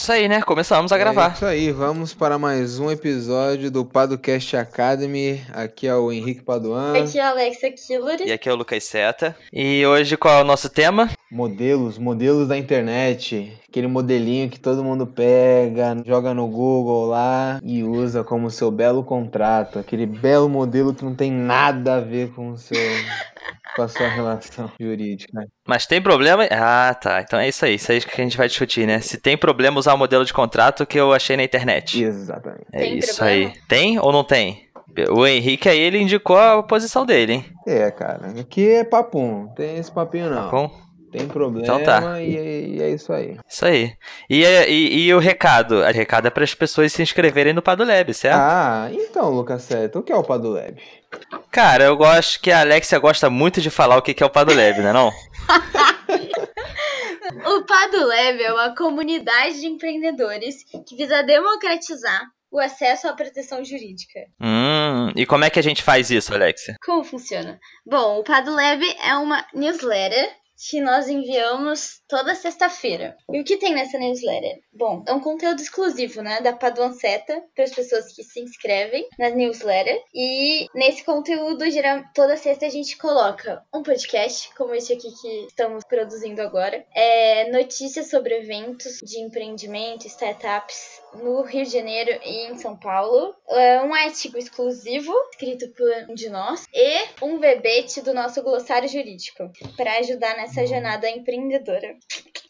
Isso aí, né? Começamos a gravar. É isso aí, vamos para mais um episódio do Padocast Academy. Aqui é o Henrique Paduan. Aqui é a Alexa Killer. E aqui é o Lucas Seta. E hoje qual é o nosso tema? Modelos, modelos da internet. Aquele modelinho que todo mundo pega, joga no Google lá e usa como seu belo contrato. Aquele belo modelo que não tem nada a ver com o seu. com a sua relação jurídica. Mas tem problema? Ah, tá. Então é isso aí. Isso aí que a gente vai discutir, né? Se tem problema usar o modelo de contrato que eu achei na internet. Exatamente. É Tem isso problema? aí. Tem ou não tem? O Henrique aí, ele indicou a posição dele, hein? É, cara. Aqui é papum. Não tem esse papinho não. Bom, Tem problema Então tá. e, e é isso aí. isso aí. E, e, e o recado? O recado é para as pessoas se inscreverem no Padolab, certo? Ah, então, Lucas Seto, o que é o Padolab? Cara, eu gosto que a Alexia gosta muito de falar o que é o Padolab, né não? O Padulab é uma comunidade de empreendedores que visa democratizar o acesso à proteção jurídica. Hum, e como é que a gente faz isso, Alexia? Como funciona? Bom, o Padulab é uma newsletter que nós enviamos toda sexta-feira. E o que tem nessa newsletter? Bom, é um conteúdo exclusivo, né, da Paduanceta para as pessoas que se inscrevem na newsletter. E nesse conteúdo, geral, toda sexta a gente coloca um podcast, como esse aqui que estamos produzindo agora, é, notícias sobre eventos de empreendimento, startups no Rio de Janeiro e em São Paulo, é, um artigo exclusivo escrito por um de nós e um verbete do nosso glossário jurídico para ajudar nessa jornada empreendedora.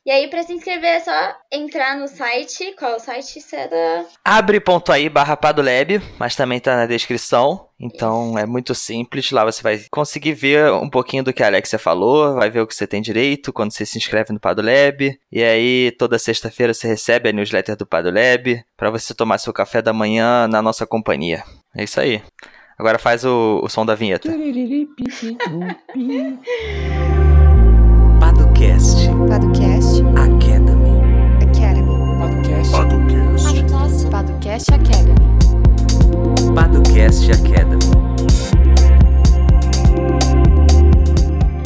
E aí, para se inscrever, é só entrar no site. Qual é o site, Seda? Abre.aí barra Padolab, mas também tá na descrição. Então é muito simples. Lá você vai conseguir ver um pouquinho do que a Alexia falou, vai ver o que você tem direito quando você se inscreve no Padolab. E aí, toda sexta-feira você recebe a newsletter do Padolab para você tomar seu café da manhã na nossa companhia. É isso aí. Agora faz o, o som da vinheta. Podcast Academy. Academy. Podcast. Podcast Academy. Padocast Academy.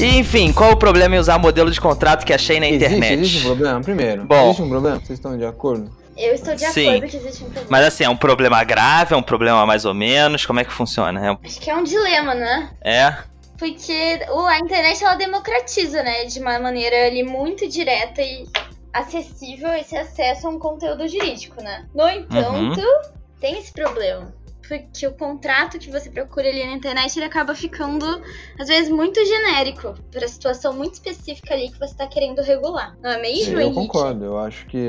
Enfim, qual o problema em usar modelo de contrato que achei na internet? Existe, existe um problema? Primeiro, Bom. existe um problema? Vocês estão de acordo? Eu estou de Sim. acordo que existe um problema. Mas assim, é um problema grave, é um problema mais ou menos? Como é que funciona? É um- Acho que é um dilema, né? É? Porque a internet ela democratiza, né? De uma maneira ali muito direta e acessível esse acesso a um conteúdo jurídico, né? No entanto, tem esse problema. Porque o contrato que você procura ali na internet ele acaba ficando, às vezes, muito genérico para a situação muito específica ali que você está querendo regular. Não é mesmo, eu Henrique? concordo. Eu acho que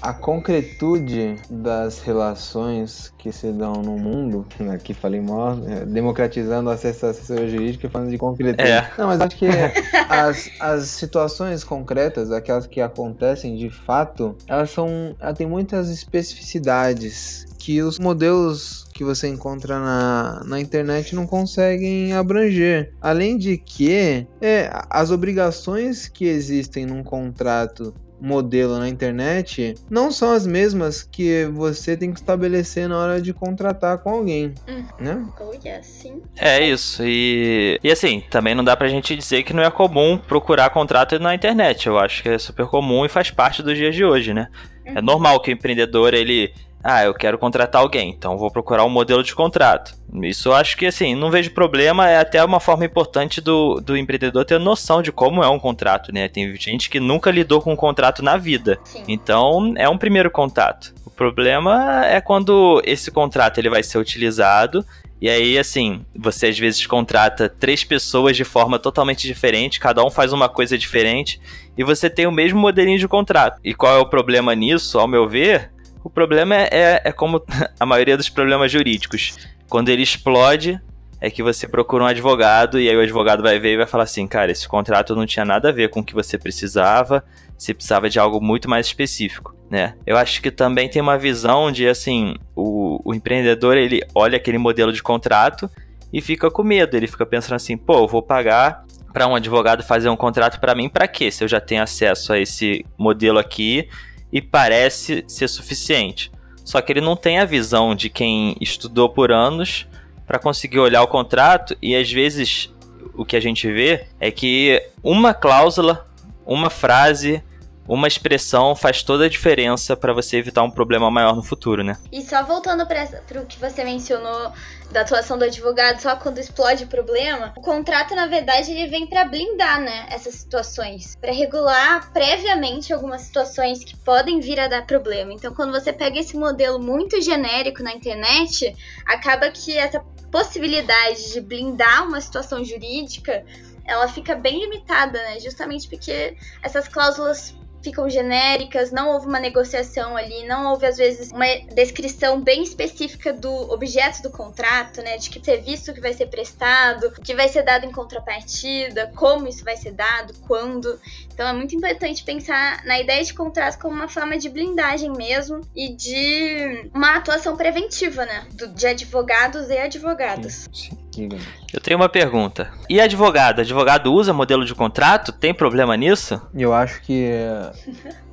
a concretude das relações que se dão no mundo, aqui falei mal, é, democratizando o acesso à assessoria jurídica, falando de concretude. É. Não, mas acho que as, as situações concretas, aquelas que acontecem de fato, elas são. Ela tem muitas especificidades que os modelos que você encontra na, na internet não conseguem abranger. Além de que é, as obrigações que existem num contrato modelo na internet não são as mesmas que você tem que estabelecer na hora de contratar com alguém, Hum. né? Oh, yes, sim. É isso. E, e assim, também não dá pra gente dizer que não é comum procurar contrato na internet. Eu acho que é super comum e faz parte dos dias de hoje, né? É normal que o empreendedor, ele. Ah, eu quero contratar alguém, então vou procurar um modelo de contrato. Isso eu acho que, assim, não vejo problema, é até uma forma importante do, do empreendedor ter noção de como é um contrato, né? Tem gente que nunca lidou com um contrato na vida. Sim. Então, é um primeiro contato. O problema é quando esse contrato ele vai ser utilizado e aí, assim, você às vezes contrata três pessoas de forma totalmente diferente, cada um faz uma coisa diferente, e você tem o mesmo modelinho de contrato. E qual é o problema nisso, ao meu ver? O problema é, é, é como a maioria dos problemas jurídicos. Quando ele explode, é que você procura um advogado, e aí o advogado vai ver e vai falar assim, cara, esse contrato não tinha nada a ver com o que você precisava, você precisava de algo muito mais específico, né? Eu acho que também tem uma visão de, assim, o, o empreendedor, ele olha aquele modelo de contrato e fica com medo, ele fica pensando assim, pô, eu vou pagar para um advogado fazer um contrato para mim para quê? Se eu já tenho acesso a esse modelo aqui e parece ser suficiente. Só que ele não tem a visão de quem estudou por anos para conseguir olhar o contrato e às vezes o que a gente vê é que uma cláusula, uma frase, uma expressão faz toda a diferença para você evitar um problema maior no futuro, né? E só voltando para o que você mencionou da atuação do advogado só quando explode o problema, o contrato na verdade ele vem para blindar, né, essas situações, para regular previamente algumas situações que podem vir a dar problema. Então, quando você pega esse modelo muito genérico na internet, acaba que essa possibilidade de blindar uma situação jurídica ela fica bem limitada, né? Justamente porque essas cláusulas ficam genéricas, não houve uma negociação ali, não houve às vezes uma descrição bem específica do objeto do contrato, né, de que serviço que vai ser prestado, que vai ser dado em contrapartida, como isso vai ser dado, quando. Então é muito importante pensar na ideia de contrato como uma forma de blindagem mesmo e de uma atuação preventiva, né, de advogados e advogadas. Sim. Eu tenho uma pergunta. E advogado? Advogado usa modelo de contrato? Tem problema nisso? Eu acho que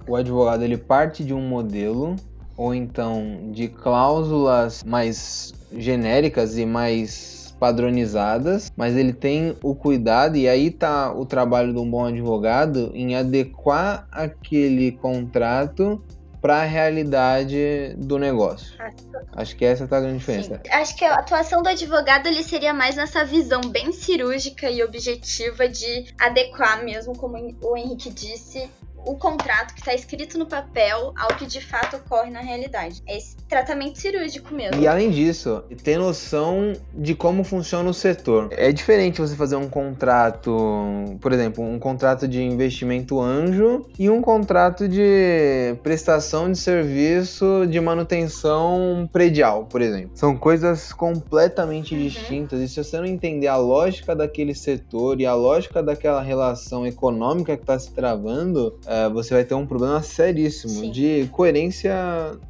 o advogado ele parte de um modelo ou então de cláusulas mais genéricas e mais padronizadas, mas ele tem o cuidado e aí tá o trabalho de um bom advogado em adequar aquele contrato para a realidade do negócio. Acho que essa tá a grande diferença. Sim. Acho que a atuação do advogado ele seria mais nessa visão bem cirúrgica e objetiva de adequar mesmo, como o Henrique disse, o contrato que está escrito no papel ao que de fato ocorre na realidade. É esse tratamento cirúrgico mesmo. E além disso, ter noção de como funciona o setor. É diferente você fazer um contrato, por exemplo, um contrato de investimento anjo e um contrato de prestação de serviço de manutenção predial, por exemplo. São coisas completamente uhum. distintas e se você não entender a lógica daquele setor e a lógica daquela relação econômica que está se travando, é, você vai ter um problema seríssimo Sim. de coerência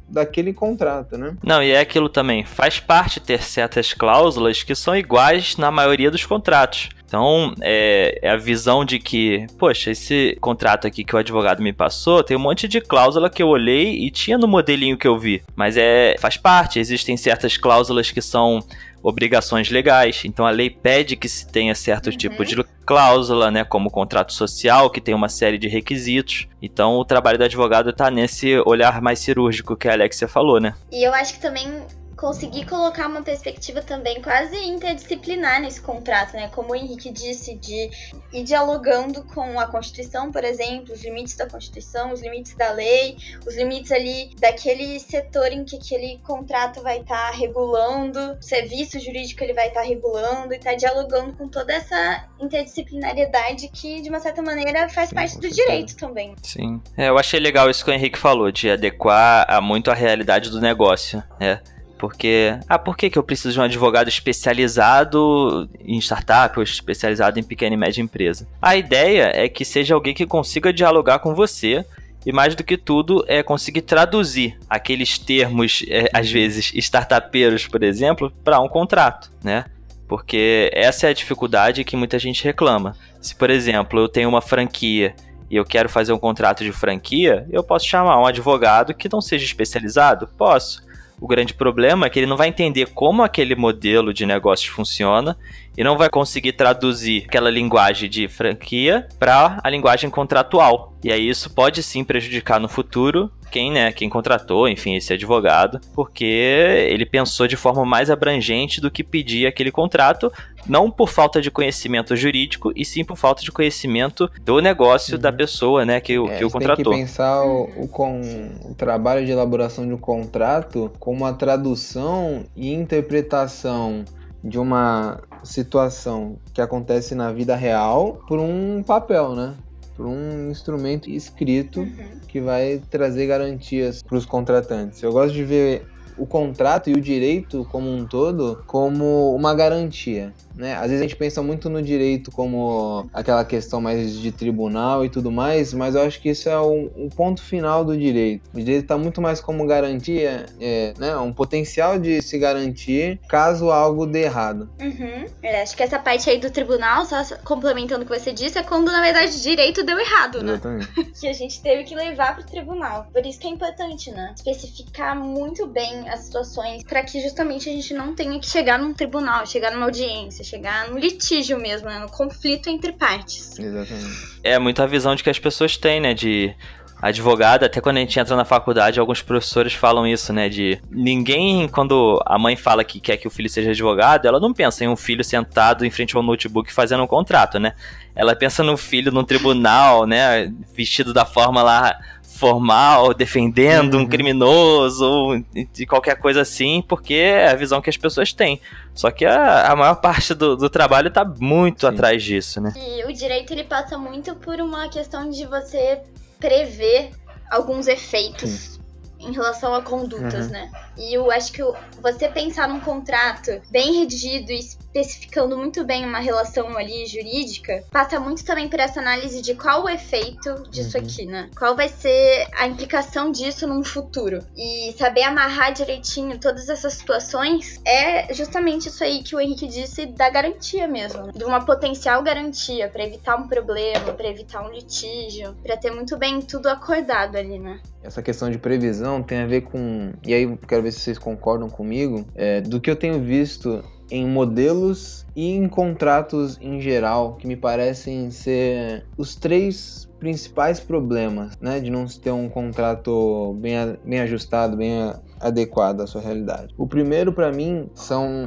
daquele contrato, né? Não, e é aquilo também. Faz parte ter certas cláusulas que são iguais na maioria dos contratos. Então, é, é, a visão de que, poxa, esse contrato aqui que o advogado me passou tem um monte de cláusula que eu olhei e tinha no modelinho que eu vi. Mas é faz parte, existem certas cláusulas que são obrigações legais. Então a lei pede que se tenha certo uhum. tipo de cláusula, né, como contrato social, que tem uma série de requisitos. Então o trabalho do advogado está nesse olhar mais cirúrgico que a Alexia falou, né? E eu acho que também conseguir colocar uma perspectiva também quase interdisciplinar nesse contrato, né? Como o Henrique disse, de ir dialogando com a Constituição, por exemplo, os limites da Constituição, os limites da lei, os limites ali daquele setor em que aquele contrato vai estar tá regulando, o serviço jurídico ele vai estar tá regulando e tá dialogando com toda essa interdisciplinariedade que, de uma certa maneira, faz Sim, parte do direito também. Sim. É, eu achei legal isso que o Henrique falou, de adequar a muito a realidade do negócio, né? Porque, ah, por que, que eu preciso de um advogado especializado em startup ou especializado em pequena e média empresa? A ideia é que seja alguém que consiga dialogar com você e mais do que tudo é conseguir traduzir aqueles termos, é, às vezes, startupeiros, por exemplo, para um contrato, né? Porque essa é a dificuldade que muita gente reclama. Se, por exemplo, eu tenho uma franquia e eu quero fazer um contrato de franquia, eu posso chamar um advogado que não seja especializado? Posso. O grande problema é que ele não vai entender como aquele modelo de negócio funciona e não vai conseguir traduzir aquela linguagem de franquia para a linguagem contratual. E aí isso pode sim prejudicar no futuro quem, né, quem contratou, enfim, esse advogado, porque ele pensou de forma mais abrangente do que pedia aquele contrato, não por falta de conhecimento jurídico, e sim por falta de conhecimento do negócio uhum. da pessoa, né, que, é, que o contratou. Tem que pensar o, o, com, o trabalho de elaboração de um contrato como a tradução e interpretação de uma situação que acontece na vida real por um papel, né? por um instrumento escrito uhum. que vai trazer garantias para os contratantes. Eu gosto de ver o contrato e o direito como um todo como uma garantia né? Às vezes a gente pensa muito no direito como aquela questão mais de tribunal e tudo mais, mas eu acho que isso é um, um ponto final do direito. O direito está muito mais como garantia, é, né? Um potencial de se garantir caso algo dê errado. Uhum. É, acho que essa parte aí do tribunal, só complementando o que você disse, é quando na verdade o direito deu errado, né? Exatamente. que a gente teve que levar pro tribunal. Por isso que é importante, né? Especificar muito bem as situações para que justamente a gente não tenha que chegar num tribunal, chegar numa audiência, chegar no litígio mesmo, né? no conflito entre partes. Exatamente. É muito a visão de que as pessoas têm, né? De advogado, até quando a gente entra na faculdade, alguns professores falam isso, né? De ninguém, quando a mãe fala que quer que o filho seja advogado, ela não pensa em um filho sentado em frente ao notebook fazendo um contrato, né? Ela pensa no filho num tribunal, né? Vestido da forma lá formal, defendendo Uhum. um criminoso, ou de qualquer coisa assim, porque é a visão que as pessoas têm. Só que a, a maior parte do, do trabalho tá muito Sim. atrás disso, né? E o direito ele passa muito por uma questão de você prever alguns efeitos em relação a condutas, Uhum. né? E eu acho que você pensar num contrato bem redigido e especificando muito bem uma relação ali jurídica, passa muito também por essa análise de qual o efeito disso Uhum. aqui, né? Qual vai ser a implicação disso num futuro. E saber amarrar direitinho todas essas situações é justamente isso aí que o Henrique disse da garantia mesmo, de uma potencial garantia pra evitar um problema, pra evitar um litígio, pra ter muito bem tudo acordado ali, né? Essa questão de previsão tem a ver com. E aí quero ver se vocês concordam comigo. é, do que eu tenho visto em modelos e em contratos em geral, que me parecem ser os três principais problemas, né? De não se ter um contrato bem, bem ajustado, bem adequado à sua realidade. O primeiro, para mim, são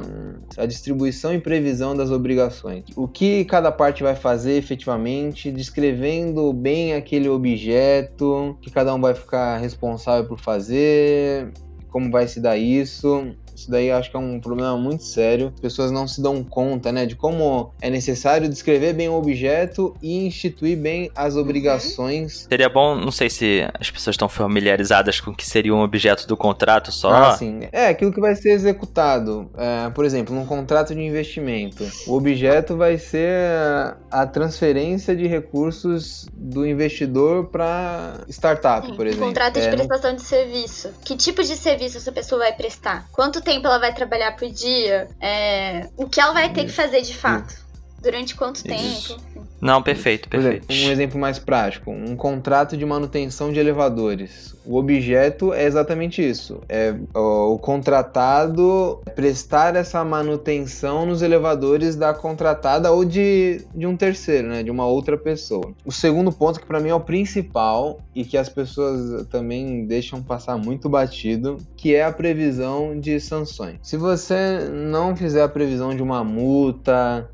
a distribuição e previsão das obrigações. O que cada parte vai fazer efetivamente, descrevendo bem aquele objeto, que cada um vai ficar responsável por fazer, como vai se dar isso. Isso daí eu acho que é um problema muito sério. As pessoas não se dão conta, né, de como é necessário descrever bem o objeto e instituir bem as obrigações. Seria bom, não sei se as pessoas estão familiarizadas com o que seria um objeto do contrato só. Ah, sim. É, aquilo que vai ser executado. É, por exemplo, num contrato de investimento. O objeto vai ser a transferência de recursos do investidor para startup, Sim, por um exemplo. contrato de É, no- prestação de serviço. Que tipo de serviço essa pessoa vai prestar? Quanto tempo ela vai trabalhar por dia? É, O que ela vai ter que fazer de fato? Durante quanto Isso. tempo? Não, perfeito, Por exemplo, perfeito. um exemplo mais prático, um contrato de manutenção de elevadores. O objeto é exatamente isso. É o contratado prestar essa manutenção nos elevadores da contratada ou de, de um terceiro, né, de uma outra pessoa. O segundo ponto que para mim é o principal e que as pessoas também deixam passar muito batido, que é a previsão de sanções. Se você não fizer a previsão de uma multa,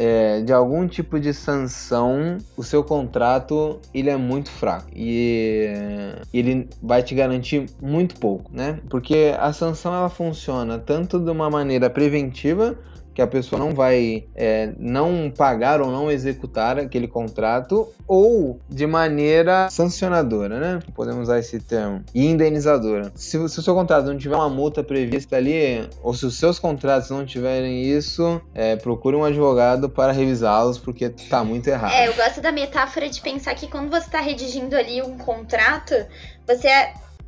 é, de algum tipo de sanção, o seu contrato ele é muito fraco e ele vai te garantir muito pouco, né? Porque a sanção ela funciona tanto de uma maneira preventiva que a pessoa não vai é, não pagar ou não executar aquele contrato, ou de maneira sancionadora, né? Podemos usar esse termo. E indenizadora. Se, o- se o seu contrato não tiver uma multa prevista ali, ou se os seus contratos não tiverem isso, é, procure um advogado para revisá-los, porque tá muito errado. É, eu gosto da metáfora de pensar que quando você está redigindo ali um contrato, você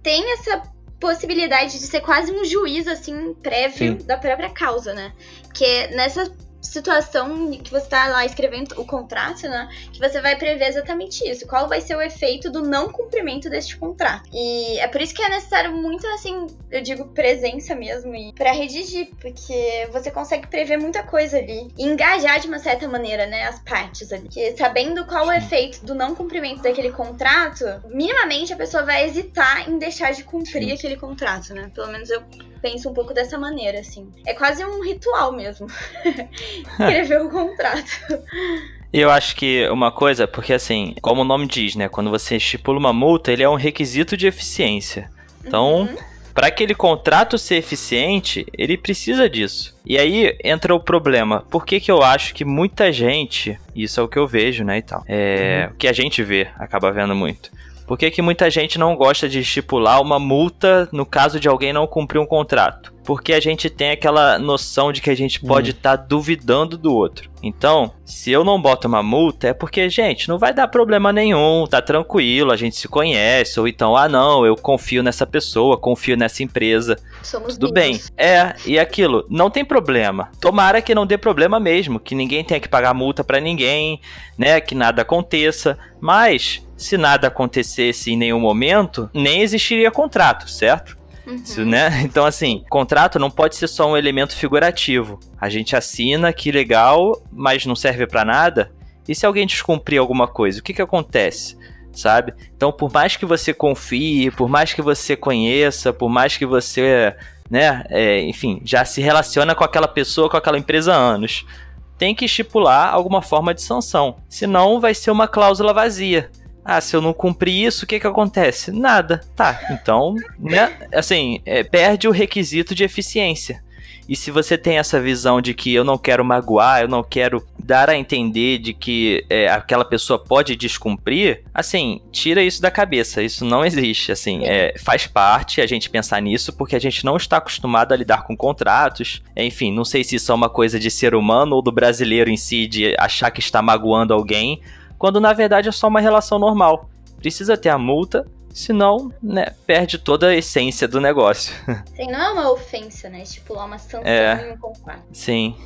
tem essa possibilidade de ser quase um juiz, assim, prévio Sim. da própria causa, né? Porque nessa situação que você tá lá escrevendo o contrato, né? Que você vai prever exatamente isso. Qual vai ser o efeito do não cumprimento deste contrato. E é por isso que é necessário muito, assim, eu digo presença mesmo, e para redigir, porque você consegue prever muita coisa ali. E engajar de uma certa maneira, né, as partes ali. Porque sabendo qual o efeito do não cumprimento daquele contrato, minimamente a pessoa vai hesitar em deixar de cumprir Sim. aquele contrato, né? Pelo menos eu penso um pouco dessa maneira, assim. É quase um ritual mesmo. Escrever o contrato. E eu acho que uma coisa, porque assim, como o nome diz, né? Quando você estipula uma multa, ele é um requisito de eficiência. Então, Uhum. para aquele contrato ser eficiente, ele precisa disso. E aí entra o problema. Por que, que eu acho que muita gente, isso é o que eu vejo, né, e tal, é, o que a gente vê, acaba vendo muito. Por que, que muita gente não gosta de estipular uma multa no caso de alguém não cumprir um contrato? Porque a gente tem aquela noção de que a gente pode estar duvidando do outro. Então, se eu não boto uma multa, é porque, gente, não vai dar problema nenhum, tá tranquilo, a gente se conhece, ou então, ah, não, eu confio nessa pessoa, confio nessa empresa. Somos Tudo bem. É, e aquilo, não tem problema. Tomara que não dê problema mesmo, que ninguém tenha que pagar multa pra ninguém, né, que nada aconteça. Mas, se nada acontecesse em nenhum momento, nem existiria contrato, certo? Uhum. Né? Então, assim, contrato não pode ser só um elemento figurativo. A gente assina, que legal, mas não serve pra nada. E se alguém descumprir alguma coisa, o que que acontece? sabe? Então, por mais que você confie, por mais que você conheça, por mais que você, né, é, enfim, já se relaciona com aquela pessoa, com aquela empresa há anos, tem que estipular alguma forma de sanção. Senão, vai ser uma cláusula vazia. Ah, se eu não cumprir isso, o que que acontece? Nada. Tá, então, né, assim, é, perde o requisito de eficiência. E se você tem essa visão de que eu não quero magoar, eu não quero dar a entender de que é, aquela pessoa pode descumprir, assim, tira isso da cabeça. Isso não existe. Assim, é, faz parte a gente pensar nisso porque a gente não está acostumado a lidar com contratos. Enfim, não sei se isso é uma coisa de ser humano ou do brasileiro em si de achar que está magoando alguém, quando na verdade é só uma relação normal. Precisa ter a multa, Senão, né, perde toda a essência do negócio. Sim, não é uma ofensa, né? Estipular uma sanção É. em um contrato. Sim.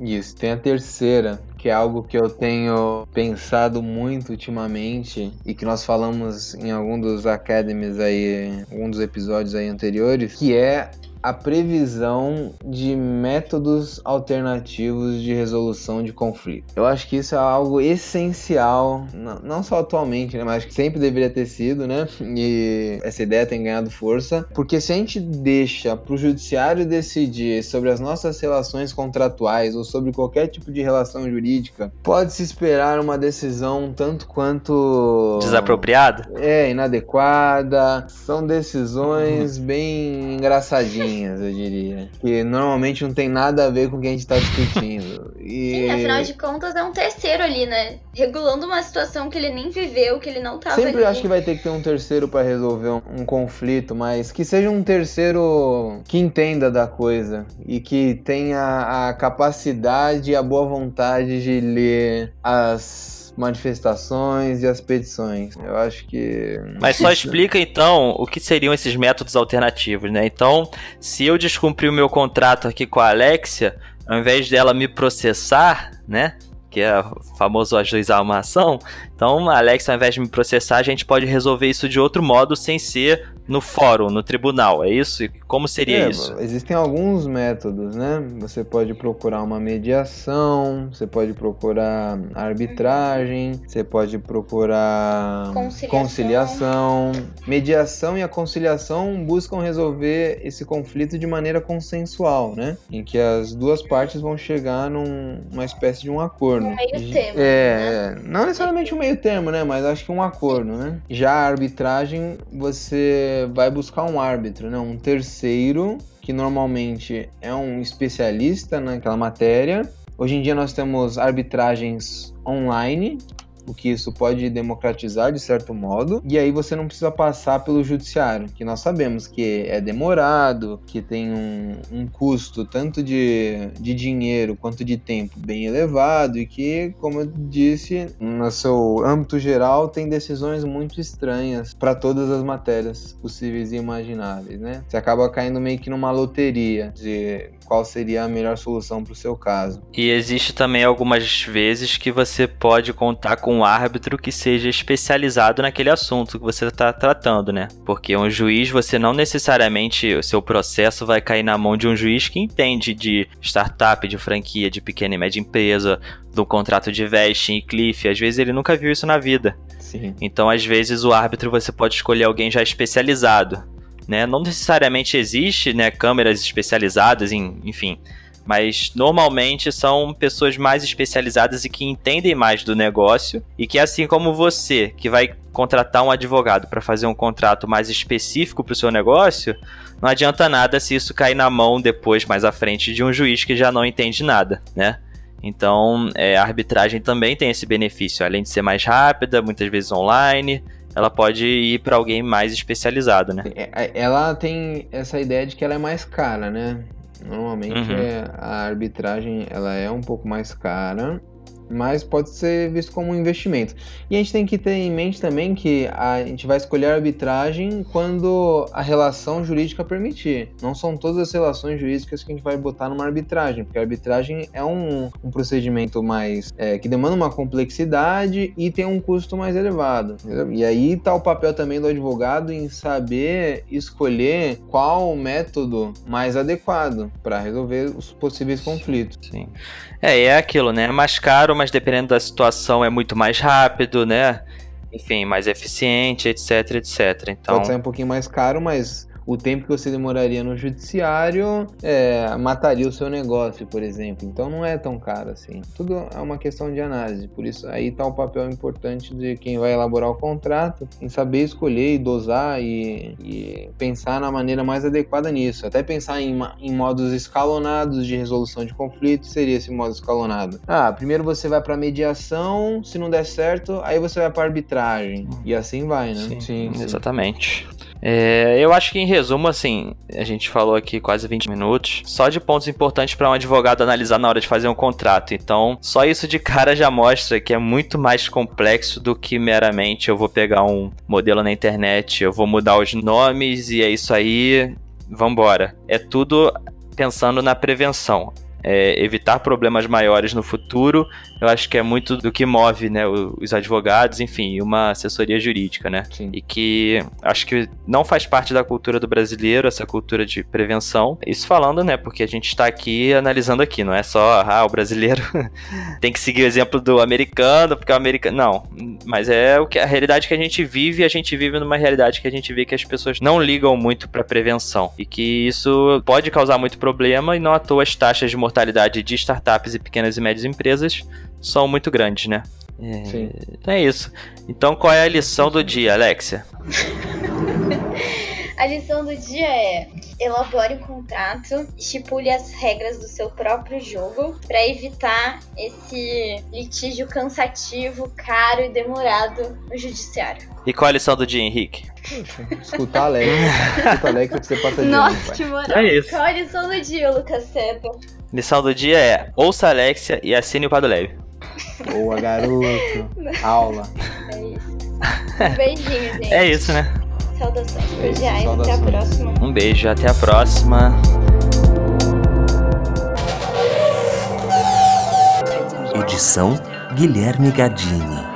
Isso, tem a terceira, que é algo que eu tenho pensado muito ultimamente e que nós falamos em algum dos academies aí, algum dos episódios aí anteriores, que é a previsão de métodos alternativos de resolução de conflito. Eu acho que isso é algo essencial, não, só atualmente, né, mas acho que sempre deveria ter sido, né? E essa ideia tem ganhado força, porque se a gente deixa para o judiciário decidir sobre as nossas relações contratuais ou sobre qualquer tipo de relação jurídica, pode-se esperar uma decisão tanto quanto Desapropriado? é, inadequada. São decisões bem engraçadinhas, eu diria. Que normalmente não tem nada a ver com o que a gente tá discutindo. E... Sim, afinal de contas é um terceiro ali, né? Regulando uma situação que ele nem viveu, que ele não tava Sempre ali. acho que vai ter que ter um terceiro pra resolver um, um conflito, mas que seja um terceiro que entenda da coisa e que tenha a capacidade e a boa vontade de ler as manifestações e as petições. Eu acho que. Mas só explica então o que seriam esses métodos alternativos, né? Então, se eu descumprir o meu contrato aqui com a Alexia, ao invés dela me processar, né? Que é o famoso ajuizar uma ação. Então, a Alexia, ao invés de me processar, a gente pode resolver isso de outro modo sem ser no fórum, no tribunal. É isso? E como seria É, isso? Existem alguns métodos, né? Você pode procurar uma mediação, você pode procurar arbitragem, você pode procurar Conciliação. conciliação. Mediação e a conciliação buscam resolver esse conflito de maneira consensual, né? Em que as duas partes vão chegar num- numa espécie de um acordo. Um meio termo, É, é, não necessariamente um meio termo, né? Mas acho que um acordo, né? Já a arbitragem, você vai buscar um árbitro, né? Um terceiro, que normalmente é um especialista naquela matéria. Hoje em dia nós temos arbitragens online, o que isso pode democratizar de certo modo, e aí você não precisa passar pelo judiciário, que nós sabemos que é demorado, que tem um, um custo tanto de, de dinheiro quanto de tempo bem elevado, e que, como eu disse, no seu âmbito geral, tem decisões muito estranhas para todas as matérias possíveis e imagináveis, né? Você acaba caindo meio que numa loteria de qual seria a melhor solução para o seu caso. E existe também algumas vezes que você pode contar com um árbitro que seja especializado naquele assunto que você está tratando, né? Porque um juiz, você não necessariamente, o seu processo vai cair na mão de um juiz que entende de startup, de franquia, de pequena e média empresa, do contrato de vesting e cliff. Às vezes ele nunca viu isso na vida. Sim. Então, às vezes, o árbitro você pode escolher alguém já especializado. Né? Não necessariamente existe né, câmeras especializadas, em, enfim. Mas normalmente são pessoas mais especializadas e que entendem mais do negócio. E que, assim como você, que vai contratar um advogado para fazer um contrato mais específico para o seu negócio, não adianta nada se isso cair na mão depois, mais à frente, de um juiz que já não entende nada, né? Então, é, a arbitragem também tem esse benefício, além de ser mais rápida, muitas vezes online, ela pode ir para alguém mais especializado, né? É, Ela tem essa ideia de que ela é mais cara, né? Normalmente Uhum. é- a arbitragem ela é um pouco mais cara, mas pode ser visto como um investimento. E a gente tem que ter em mente também que a gente vai escolher a arbitragem quando a relação jurídica permitir. Não são todas as relações jurídicas que a gente vai botar numa arbitragem, porque a arbitragem é um, um procedimento mais é, que demanda uma complexidade e tem um custo mais elevado. entendeu? E aí tá o papel também do advogado em saber escolher qual o método mais adequado para resolver os possíveis conflitos. Sim. É, é aquilo, né? É mais caro, mas dependendo da situação é muito mais rápido, né? enfim, mais eficiente, etc, etc. Então, Pode sair um pouquinho mais caro, mas o tempo que você demoraria no judiciário é, mataria o seu negócio, por exemplo. Então não é tão caro assim. Tudo é uma questão de análise. Por isso aí está o papel importante de quem vai elaborar o contrato, em saber escolher e dosar e, e pensar na maneira mais adequada nisso. Até pensar em, em modos escalonados de resolução de conflitos seria esse modo escalonado. Ah, primeiro você vai para mediação, se não der certo, aí você vai para arbitragem e assim vai, né? Sim, exatamente. É, eu acho que em resumo, assim, a gente falou aqui quase 20 minutos, só de pontos importantes para um advogado analisar na hora de fazer um contrato. Então, só isso de cara já mostra que é muito mais complexo do que meramente eu vou pegar um modelo na internet, eu vou mudar os nomes e é isso aí, vambora. É tudo pensando na prevenção. É, evitar problemas maiores no futuro, eu acho que é muito do que move né, os advogados, enfim, uma assessoria jurídica, né? Sim. e que acho que não faz parte da cultura do brasileiro, essa cultura de prevenção. Isso falando, né, porque a gente está aqui analisando aqui, não é só, ah, o brasileiro tem que seguir o exemplo do americano, porque o americano. Não, mas é o que a realidade que a gente vive, e a gente vive numa realidade que a gente vê que as pessoas não ligam muito para prevenção e que isso pode causar muito problema e não à toa as taxas de mortalidade de startups e pequenas e médias empresas são muito grandes, né? É, Sim. então é isso. Então qual é a lição do dia, Alexia? A lição do dia é: elabore um contrato, estipule as regras do seu próprio jogo para evitar esse litígio cansativo, caro e demorado no judiciário. E qual é a lição do dia, Henrique? Escuta a Alexa. Escuta a Alexa que você passa de Nossa, que moral! É isso. Qual a lição do dia, Lucas Seta? Lição do dia é ouça a Alexia e assine o Pado Leve. Boa, garoto. Aula. É isso. Um beijinho, gente. É isso, né? Saudações cordiais. Até a próxima. Um beijo, até a próxima. Edição Guilherme Gadini.